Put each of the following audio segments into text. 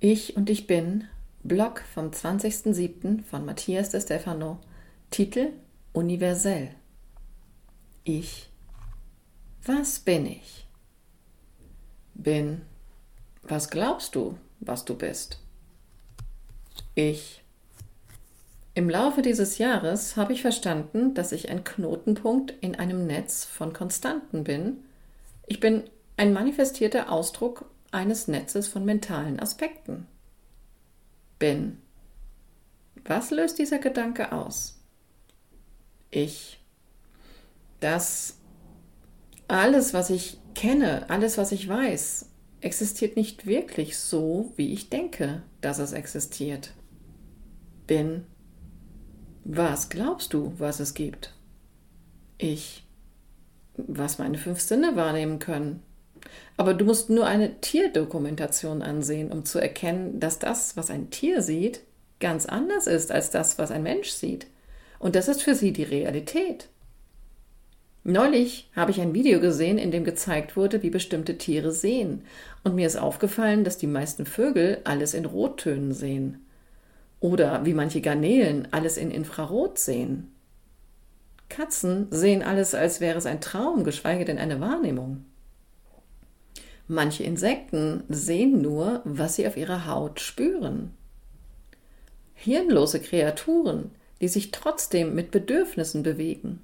Ich und ich bin, Blog vom 20.07. von Matthias de Stefano, Titel Universell. Ich. Was bin ich? Bin. Was glaubst du, was du bist? Ich. Im Laufe dieses Jahres habe ich verstanden, dass ich ein Knotenpunkt in einem Netz von Konstanten bin. Ich bin ein manifestierter Ausdruck eines Netzes von mentalen Aspekten. Bin. Was löst dieser Gedanke aus? Ich. Das alles, was ich kenne, alles, was ich weiß, existiert nicht wirklich so, wie ich denke, dass es existiert. Bin. Was glaubst du, was es gibt? Ich. Was meine fünf Sinne wahrnehmen können. Aber du musst nur eine Tierdokumentation ansehen, um zu erkennen, dass das, was ein Tier sieht, ganz anders ist als das, was ein Mensch sieht. Und das ist für sie die Realität. Neulich habe ich ein Video gesehen, in dem gezeigt wurde, wie bestimmte Tiere sehen. Und mir ist aufgefallen, dass die meisten Vögel alles in Rottönen sehen. Oder wie manche Garnelen alles in Infrarot sehen. Katzen sehen alles, als wäre es ein Traum, geschweige denn eine Wahrnehmung. Manche Insekten sehen nur, was sie auf ihrer Haut spüren. Hirnlose Kreaturen, die sich trotzdem mit Bedürfnissen bewegen.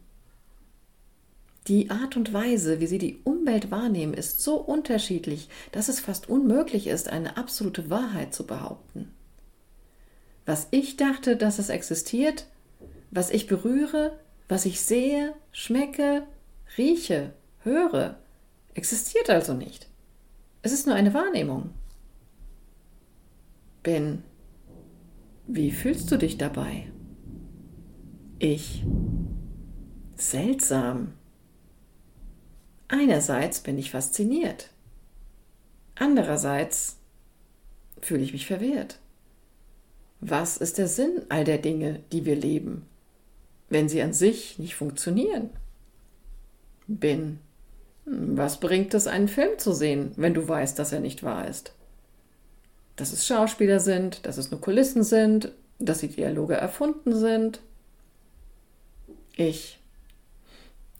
Die Art und Weise, wie sie die Umwelt wahrnehmen, ist so unterschiedlich, dass es fast unmöglich ist, eine absolute Wahrheit zu behaupten. Was ich dachte, dass es existiert, was ich berühre, was ich sehe, schmecke, rieche, höre, existiert also nicht. Es ist nur eine Wahrnehmung. Ben, wie fühlst du dich dabei? Ich. Seltsam. Einerseits bin ich fasziniert. Andererseits fühle ich mich verwehrt. Was ist der Sinn all der Dinge, die wir leben, wenn sie an sich nicht funktionieren? Bin. Was bringt es, einen Film zu sehen, wenn du weißt, dass er nicht wahr ist? Dass es Schauspieler sind, dass es nur Kulissen sind, dass die Dialoge erfunden sind. Ich,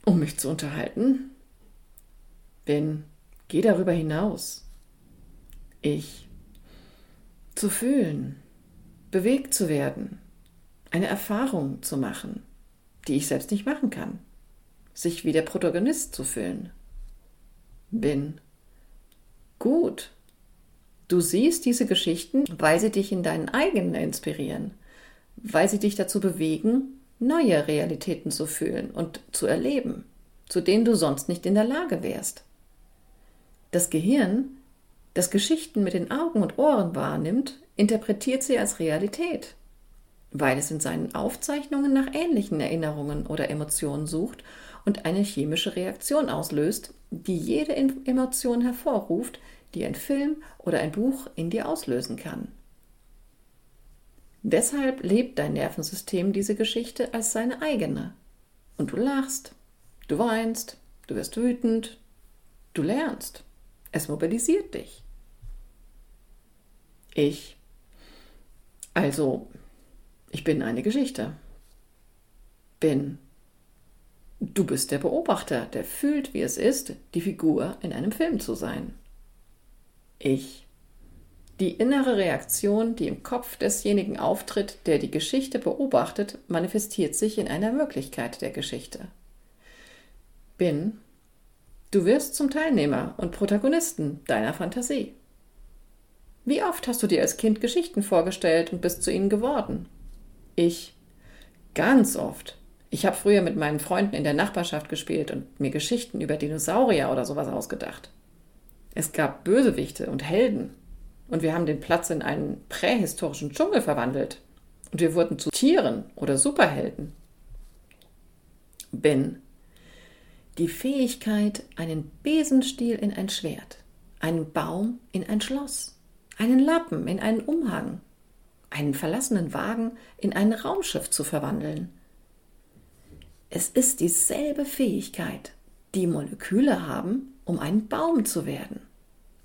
um mich zu unterhalten, bin, geh darüber hinaus. Ich, zu fühlen, bewegt zu werden, eine Erfahrung zu machen, die ich selbst nicht machen kann, sich wie der Protagonist zu fühlen bin. Gut. Du siehst diese Geschichten, weil sie dich in deinen eigenen inspirieren, weil sie dich dazu bewegen, neue Realitäten zu fühlen und zu erleben, zu denen du sonst nicht in der Lage wärst. Das Gehirn, das Geschichten mit den Augen und Ohren wahrnimmt, interpretiert sie als Realität, weil es in seinen Aufzeichnungen nach ähnlichen Erinnerungen oder Emotionen sucht und eine chemische Reaktion auslöst, die jede Emotion hervorruft, die ein Film oder ein Buch in dir auslösen kann. Deshalb lebt dein Nervensystem diese Geschichte als seine eigene. Und du lachst, du weinst, du wirst wütend, du lernst. Es mobilisiert dich. Ich. Also, ich bin eine Geschichte. Bin Du bist der Beobachter, der fühlt, wie es ist, die Figur in einem Film zu sein. Ich. Die innere Reaktion, die im Kopf desjenigen auftritt, der die Geschichte beobachtet, manifestiert sich in einer Möglichkeit der Geschichte. Bin. Du wirst zum Teilnehmer und Protagonisten deiner Fantasie. Wie oft hast du dir als Kind Geschichten vorgestellt und bist zu ihnen geworden? Ich. Ganz oft. Ich habe früher mit meinen Freunden in der Nachbarschaft gespielt und mir Geschichten über Dinosaurier oder sowas ausgedacht. Es gab Bösewichte und Helden. Und wir haben den Platz in einen prähistorischen Dschungel verwandelt. Und wir wurden zu Tieren oder Superhelden. Ben. Die Fähigkeit, einen Besenstiel in ein Schwert, einen Baum in ein Schloss, einen Lappen in einen Umhang, einen verlassenen Wagen in ein Raumschiff zu verwandeln – es ist dieselbe Fähigkeit, die Moleküle haben, um ein Baum zu werden,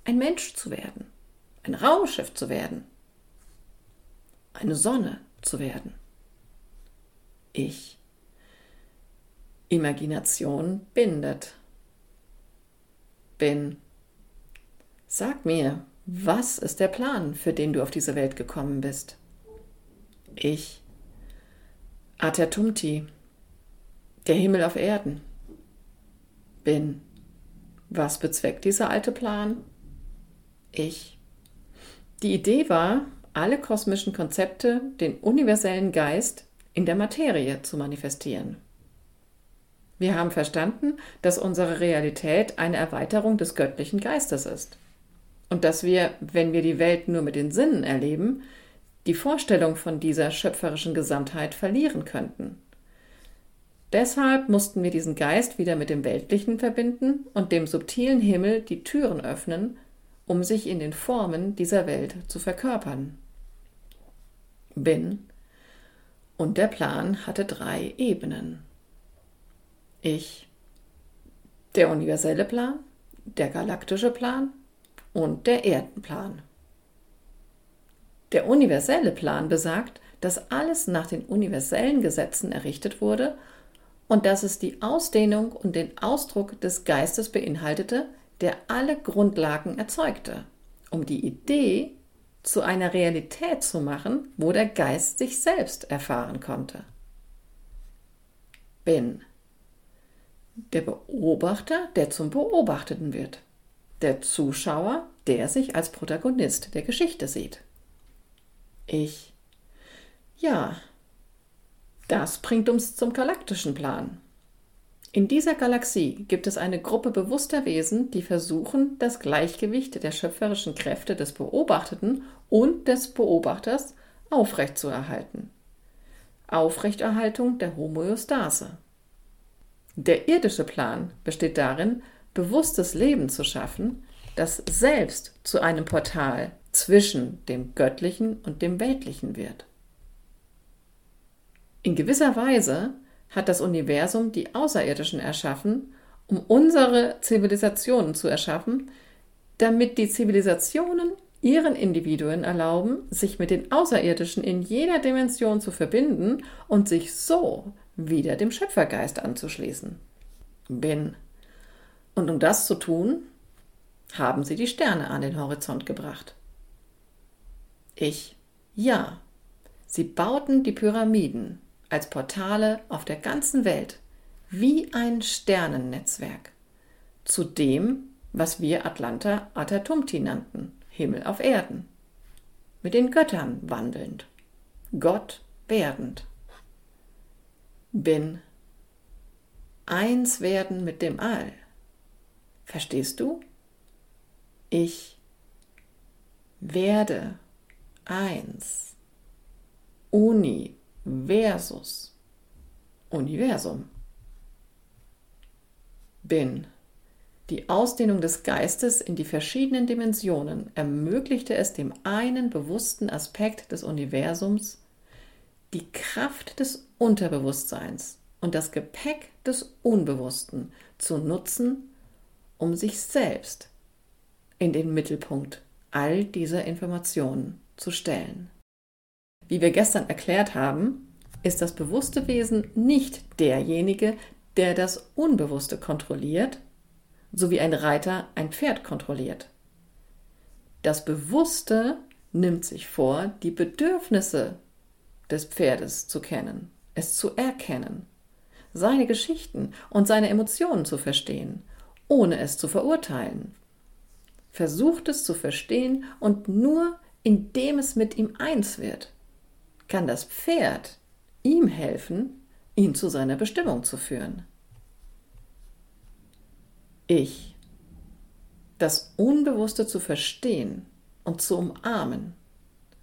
ein Mensch zu werden, ein Raumschiff zu werden, eine Sonne zu werden. Ich. Imagination bindet. Bin. Sag mir, was ist der Plan, für den du auf diese Welt gekommen bist? Ich. Atertumti. Der Himmel auf Erden. Bin. Was bezweckt dieser alte Plan? Ich. Die Idee war, alle kosmischen Konzepte, den universellen Geist in der Materie zu manifestieren. Wir haben verstanden, dass unsere Realität eine Erweiterung des göttlichen Geistes ist und dass wir, wenn wir die Welt nur mit den Sinnen erleben, die Vorstellung von dieser schöpferischen Gesamtheit verlieren könnten. Deshalb mussten wir diesen Geist wieder mit dem Weltlichen verbinden und dem subtilen Himmel die Türen öffnen, um sich in den Formen dieser Welt zu verkörpern. Bin und der Plan hatte drei Ebenen. Ich, der universelle Plan, der galaktische Plan und der Erdenplan. Der universelle Plan besagt, dass alles nach den universellen Gesetzen errichtet wurde und dass es die Ausdehnung und den Ausdruck des Geistes beinhaltete, der alle Grundlagen erzeugte, um die Idee zu einer Realität zu machen, wo der Geist sich selbst erfahren konnte. Bin der Beobachter, der zum Beobachteten wird, der Zuschauer, der sich als Protagonist der Geschichte sieht. Ich. Ja, das bringt uns zum galaktischen Plan. In dieser Galaxie gibt es eine Gruppe bewusster Wesen, die versuchen, das Gleichgewicht der schöpferischen Kräfte des Beobachteten und des Beobachters aufrechtzuerhalten. Aufrechterhaltung der Homöostase. Der irdische Plan besteht darin, bewusstes Leben zu schaffen, das selbst zu einem Portal zwischen dem Göttlichen und dem Weltlichen wird. In gewisser Weise hat das Universum die Außerirdischen erschaffen, um unsere Zivilisationen zu erschaffen, damit die Zivilisationen ihren Individuen erlauben, sich mit den Außerirdischen in jeder Dimension zu verbinden und sich so wieder dem Schöpfergeist anzuschließen. Bin. Und um das zu tun, haben sie die Sterne an den Horizont gebracht. Ich. Ja. Sie bauten die Pyramiden als Portale auf der ganzen Welt, wie ein Sternennetzwerk, zu dem, was wir Atlanta Atatumti nannten, Himmel auf Erden, mit den Göttern wandelnd, Gott werdend. Bin eins werden mit dem All. Verstehst du? Ich werde eins. Uni versus Universum. Bin. Die Ausdehnung des Geistes in die verschiedenen Dimensionen ermöglichte es dem einen bewussten Aspekt des Universums, die Kraft des Unterbewusstseins und das Gepäck des Unbewussten zu nutzen, um sich selbst in den Mittelpunkt all dieser Informationen zu stellen. Wie wir gestern erklärt haben, ist das bewusste Wesen nicht derjenige, der das Unbewusste kontrolliert, so wie ein Reiter ein Pferd kontrolliert. Das Bewusste nimmt sich vor, die Bedürfnisse des Pferdes zu kennen, es zu erkennen, seine Geschichten und seine Emotionen zu verstehen, ohne es zu verurteilen. Versucht es zu verstehen und nur indem es mit ihm eins wird, kann das Pferd ihm helfen, ihn zu seiner Bestimmung zu führen. Ich. Das Unbewusste zu verstehen und zu umarmen,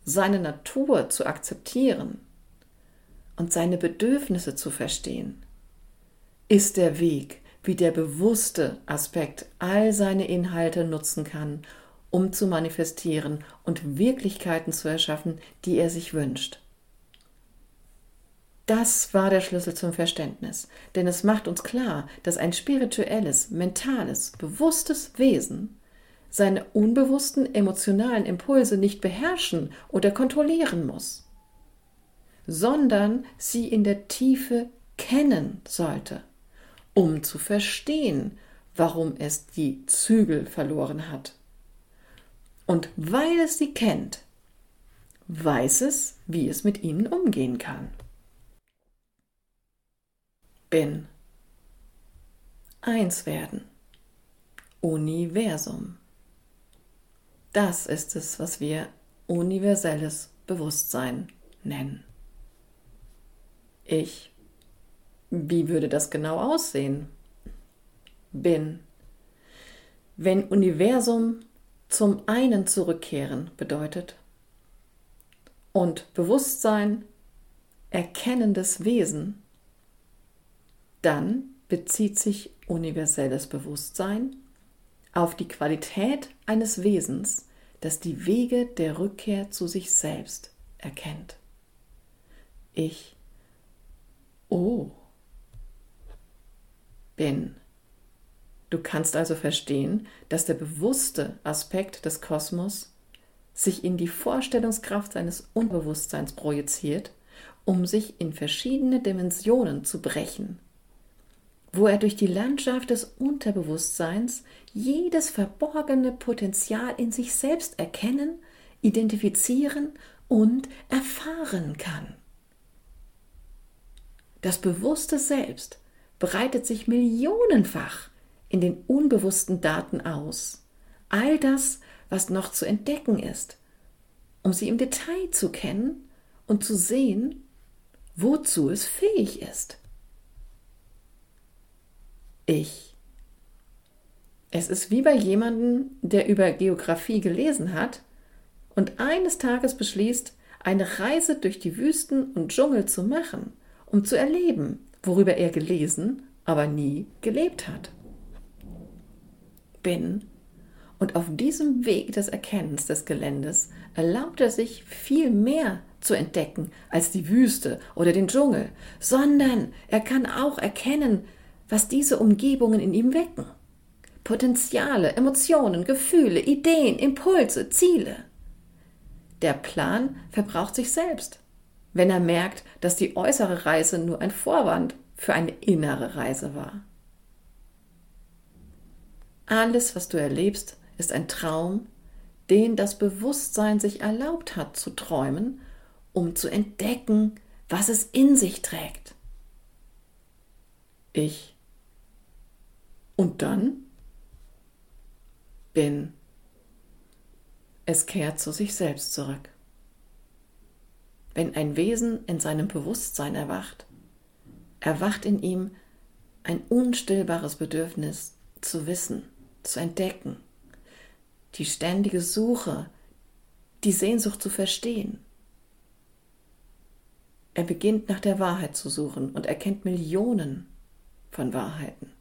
seine Natur zu akzeptieren und seine Bedürfnisse zu verstehen, ist der Weg, wie der bewusste Aspekt all seine Inhalte nutzen kann, um zu manifestieren und Wirklichkeiten zu erschaffen, die er sich wünscht. Das war der Schlüssel zum Verständnis, denn es macht uns klar, dass ein spirituelles, mentales, bewusstes Wesen seine unbewussten emotionalen Impulse nicht beherrschen oder kontrollieren muss, sondern sie in der Tiefe kennen sollte, um zu verstehen, warum es die Zügel verloren hat. Und weil es sie kennt, weiß es, wie es mit ihnen umgehen kann. Bin. Eins werden. Universum. Das ist es, was wir universelles Bewusstsein nennen. Ich. Wie würde das genau aussehen? Bin. Wenn Universum zum einen zurückkehren bedeutet und Bewusstsein erkennendes Wesen, dann bezieht sich universelles Bewusstsein auf die Qualität eines Wesens, das die Wege der Rückkehr zu sich selbst erkennt. Ich, oh, bin. Du kannst also verstehen, dass der bewusste Aspekt des Kosmos sich in die Vorstellungskraft seines Unbewusstseins projiziert, um sich in verschiedene Dimensionen zu brechen, wo er durch die Landschaft des Unterbewusstseins jedes verborgene Potenzial in sich selbst erkennen, identifizieren und erfahren kann. Das bewusste Selbst breitet sich millionenfach in den unbewussten Daten aus. All das, was noch zu entdecken ist, um sie im Detail zu kennen und zu sehen, wozu es fähig ist. Ich. Es ist wie bei jemandem, der über Geographie gelesen hat und eines Tages beschließt, eine Reise durch die Wüsten und Dschungel zu machen, um zu erleben, worüber er gelesen, aber nie gelebt hat bin. Und auf diesem Weg des Erkennens des Geländes erlaubt er sich viel mehr zu entdecken als die Wüste oder den Dschungel, sondern er kann auch erkennen, was diese Umgebungen in ihm wecken. Potenziale, Emotionen, Gefühle, Ideen, Impulse, Ziele. Der Plan verbraucht sich selbst, wenn er merkt, dass die äußere Reise nur ein Vorwand für eine innere Reise war. Alles, was du erlebst, ist ein Traum, den das Bewusstsein sich erlaubt hat zu träumen, um zu entdecken, was es in sich trägt. Ich. Und dann bin. Es kehrt zu sich selbst zurück. Wenn ein Wesen in seinem Bewusstsein erwacht, erwacht in ihm ein unstillbares Bedürfnis zu wissen, zu entdecken, die ständige Suche, die Sehnsucht zu verstehen. Er beginnt nach der Wahrheit zu suchen und erkennt Millionen von Wahrheiten.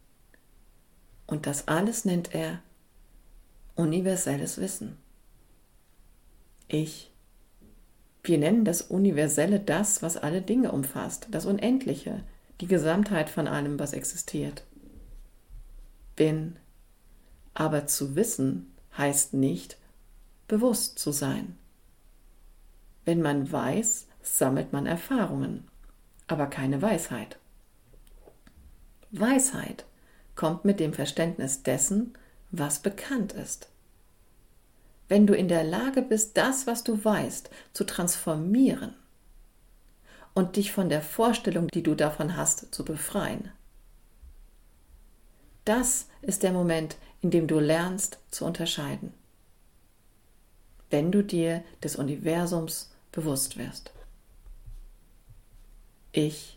Und das alles nennt er universelles Wissen. Ich. Wir nennen das Universelle das, was alle Dinge umfasst, das Unendliche, die Gesamtheit von allem, was existiert. Bin aber zu wissen heißt nicht, bewusst zu sein. Wenn man weiß, sammelt man Erfahrungen, aber keine Weisheit. Weisheit kommt mit dem Verständnis dessen, was bekannt ist. Wenn du in der Lage bist, das, was du weißt, zu transformieren und dich von der Vorstellung, die du davon hast, zu befreien. Das ist der Moment, in dem du lernst zu unterscheiden. Wenn du dir des Universums bewusst wirst. Ich.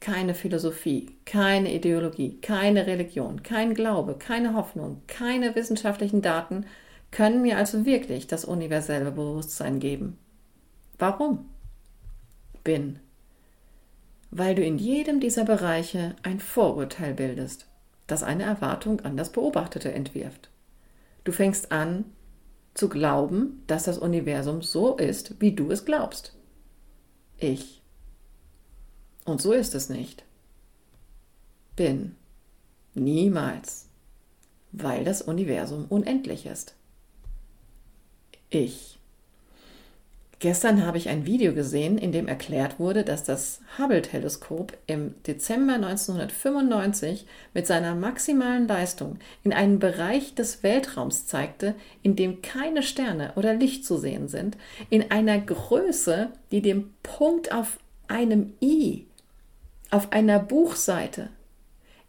Keine Philosophie, keine Ideologie, keine Religion, kein Glaube, keine Hoffnung, keine wissenschaftlichen Daten können mir also wirklich das universelle Bewusstsein geben. Warum? Bin. Weil du in jedem dieser Bereiche ein Vorurteil bildest das eine Erwartung an das Beobachtete entwirft. Du fängst an zu glauben, dass das Universum so ist, wie du es glaubst. Ich. Und so ist es nicht. Bin. Niemals. weil das Universum unendlich ist. Ich. Gestern habe ich ein Video gesehen, in dem erklärt wurde, dass das Hubble-Teleskop im Dezember 1995 mit seiner maximalen Leistung in einen Bereich des Weltraums zeigte, in dem keine Sterne oder Licht zu sehen sind, in einer Größe, die dem Punkt auf einem I auf einer Buchseite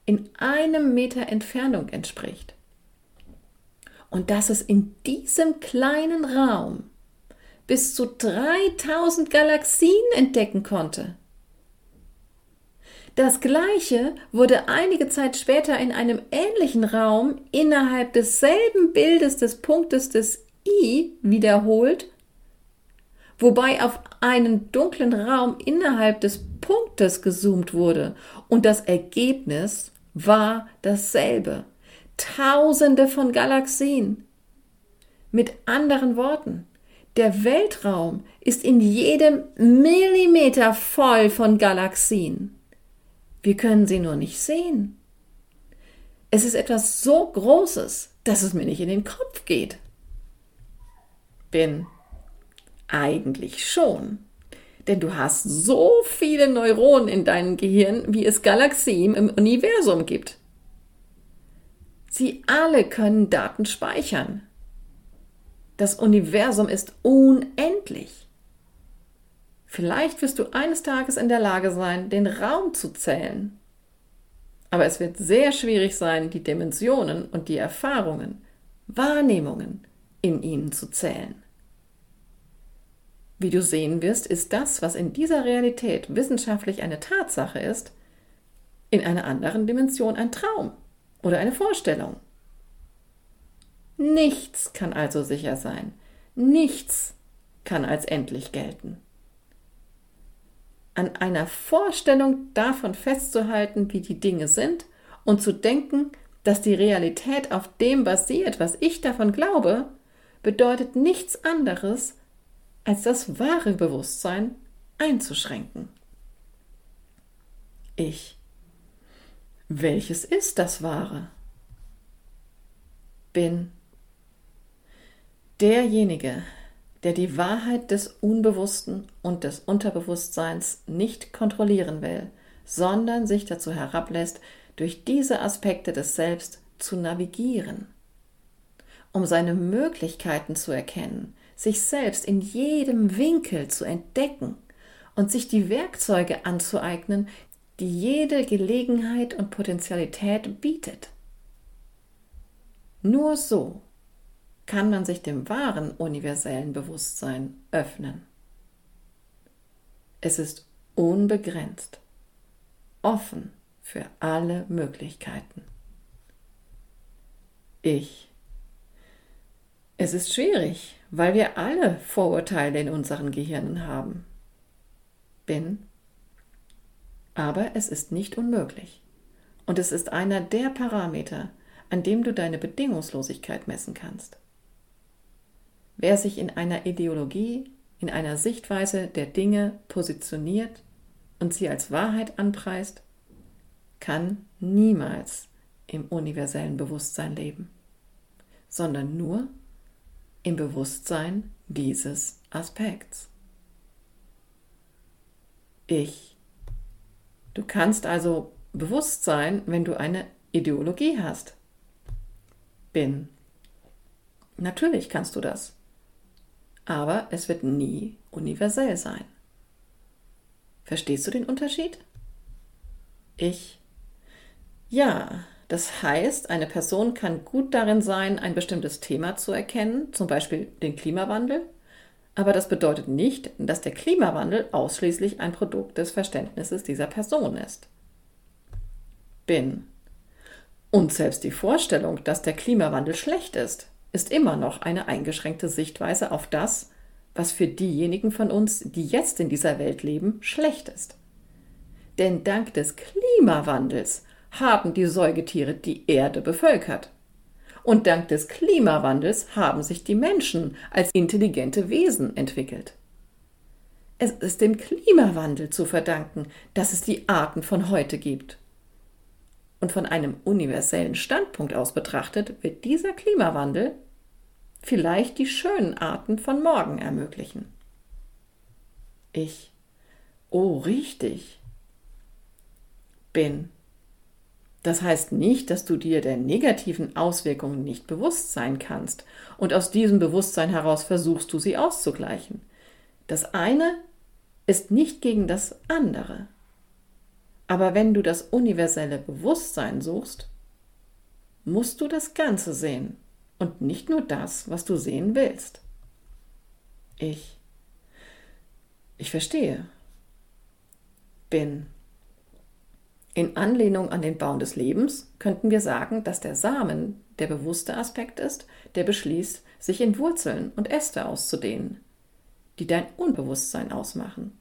in einem Meter Entfernung entspricht. Und dass es in diesem kleinen Raum bis zu 3000 Galaxien entdecken konnte. Das gleiche wurde einige Zeit später in einem ähnlichen Raum innerhalb desselben Bildes des Punktes des I wiederholt, wobei auf einen dunklen Raum innerhalb des Punktes gezoomt wurde und das Ergebnis war dasselbe. Tausende von Galaxien. Mit anderen Worten, der Weltraum ist in jedem Millimeter voll von Galaxien. Wir können sie nur nicht sehen. Es ist etwas so Großes, dass es mir nicht in den Kopf geht. Bin eigentlich schon. Denn du hast so viele Neuronen in deinem Gehirn, wie es Galaxien im Universum gibt. Sie alle können Daten speichern. Das Universum ist unendlich. Vielleicht wirst du eines Tages in der Lage sein, den Raum zu zählen. Aber es wird sehr schwierig sein, die Dimensionen und die Erfahrungen, Wahrnehmungen in ihnen zu zählen. Wie du sehen wirst, ist das, was in dieser Realität wissenschaftlich eine Tatsache ist, in einer anderen Dimension ein Traum oder eine Vorstellung. Nichts kann also sicher sein. Nichts kann als endlich gelten. An einer Vorstellung davon festzuhalten, wie die Dinge sind und zu denken, dass die Realität auf dem basiert, was ich davon glaube, bedeutet nichts anderes, als das wahre Bewusstsein einzuschränken. Ich. Welches ist das Wahre? Bin derjenige, der die Wahrheit des Unbewussten und des Unterbewusstseins nicht kontrollieren will, sondern sich dazu herablässt, durch diese Aspekte des Selbst zu navigieren, um seine Möglichkeiten zu erkennen, sich selbst in jedem Winkel zu entdecken und sich die Werkzeuge anzueignen, die jede Gelegenheit und Potenzialität bietet. Nur so kann man sich dem wahren universellen Bewusstsein öffnen. Es ist unbegrenzt, offen für alle Möglichkeiten. Ich. Es ist schwierig, weil wir alle Vorurteile in unseren Gehirnen haben. Bin. Aber es ist nicht unmöglich. Und es ist einer der Parameter, an dem du deine Bedingungslosigkeit messen kannst. Wer sich in einer Ideologie, in einer Sichtweise der Dinge positioniert und sie als Wahrheit anpreist, kann niemals im universellen Bewusstsein leben, sondern nur im Bewusstsein dieses Aspekts. Ich. Du kannst also bewusst sein, wenn du eine Ideologie hast. Bin. Natürlich kannst du das aber es wird nie universell sein. Verstehst du den Unterschied? Ich. Ja, das heißt, eine Person kann gut darin sein, ein bestimmtes Thema zu erkennen, zum Beispiel den Klimawandel, aber das bedeutet nicht, dass der Klimawandel ausschließlich ein Produkt des Verständnisses dieser Person ist. Bin. Und selbst die Vorstellung, dass der Klimawandel schlecht ist, ist immer noch eine eingeschränkte Sichtweise auf das, was für diejenigen von uns, die jetzt in dieser Welt leben, schlecht ist. Denn dank des Klimawandels haben die Säugetiere die Erde bevölkert. Und dank des Klimawandels haben sich die Menschen als intelligente Wesen entwickelt. Es ist dem Klimawandel zu verdanken, dass es die Arten von heute gibt. Und von einem universellen Standpunkt aus betrachtet, wird dieser Klimawandel vielleicht die schönen Arten von morgen ermöglichen. Ich. Oh, richtig. Bin. Das heißt nicht, dass du dir der negativen Auswirkungen nicht bewusst sein kannst und aus diesem Bewusstsein heraus versuchst du sie auszugleichen. Das eine ist nicht gegen das andere. Aber wenn du das universelle Bewusstsein suchst, musst du das Ganze sehen und nicht nur das, was du sehen willst. Ich. Ich verstehe. Bin. In Anlehnung an den Baum des Lebens könnten wir sagen, dass der Samen der bewusste Aspekt ist, der beschließt, sich in Wurzeln und Äste auszudehnen, die dein Unbewusstsein ausmachen,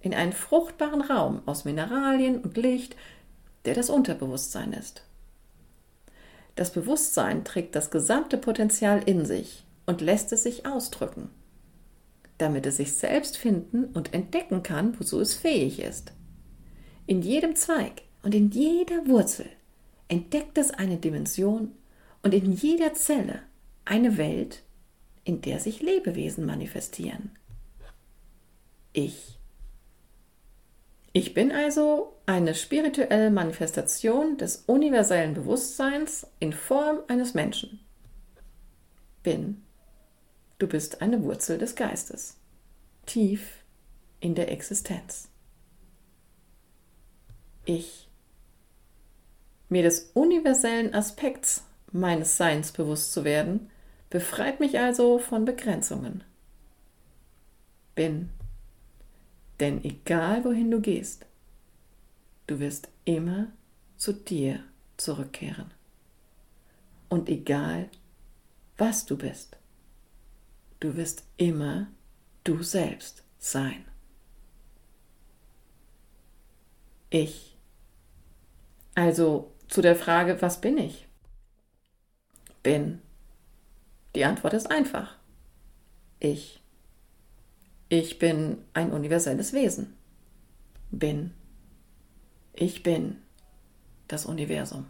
in einen fruchtbaren Raum aus Mineralien und Licht, der das Unterbewusstsein ist. Das Bewusstsein trägt das gesamte Potenzial in sich und lässt es sich ausdrücken, damit es sich selbst finden und entdecken kann, wozu es fähig ist. In jedem Zweig und in jeder Wurzel entdeckt es eine Dimension und in jeder Zelle eine Welt, in der sich Lebewesen manifestieren. Ich. Ich bin also eine spirituelle Manifestation des universellen Bewusstseins in Form eines Menschen. Bin. Du bist eine Wurzel des Geistes, tief in der Existenz ich. Mir des universellen Aspekts meines Seins bewusst zu werden, befreit mich also von Begrenzungen. Bin. Denn egal wohin du gehst, du wirst immer zu dir zurückkehren. Und egal was du bist, du wirst immer du selbst sein. Ich also zu der Frage, was bin ich? Bin. Die Antwort ist einfach. Ich. Ich bin ein universelles Wesen. Bin. Ich bin das Universum.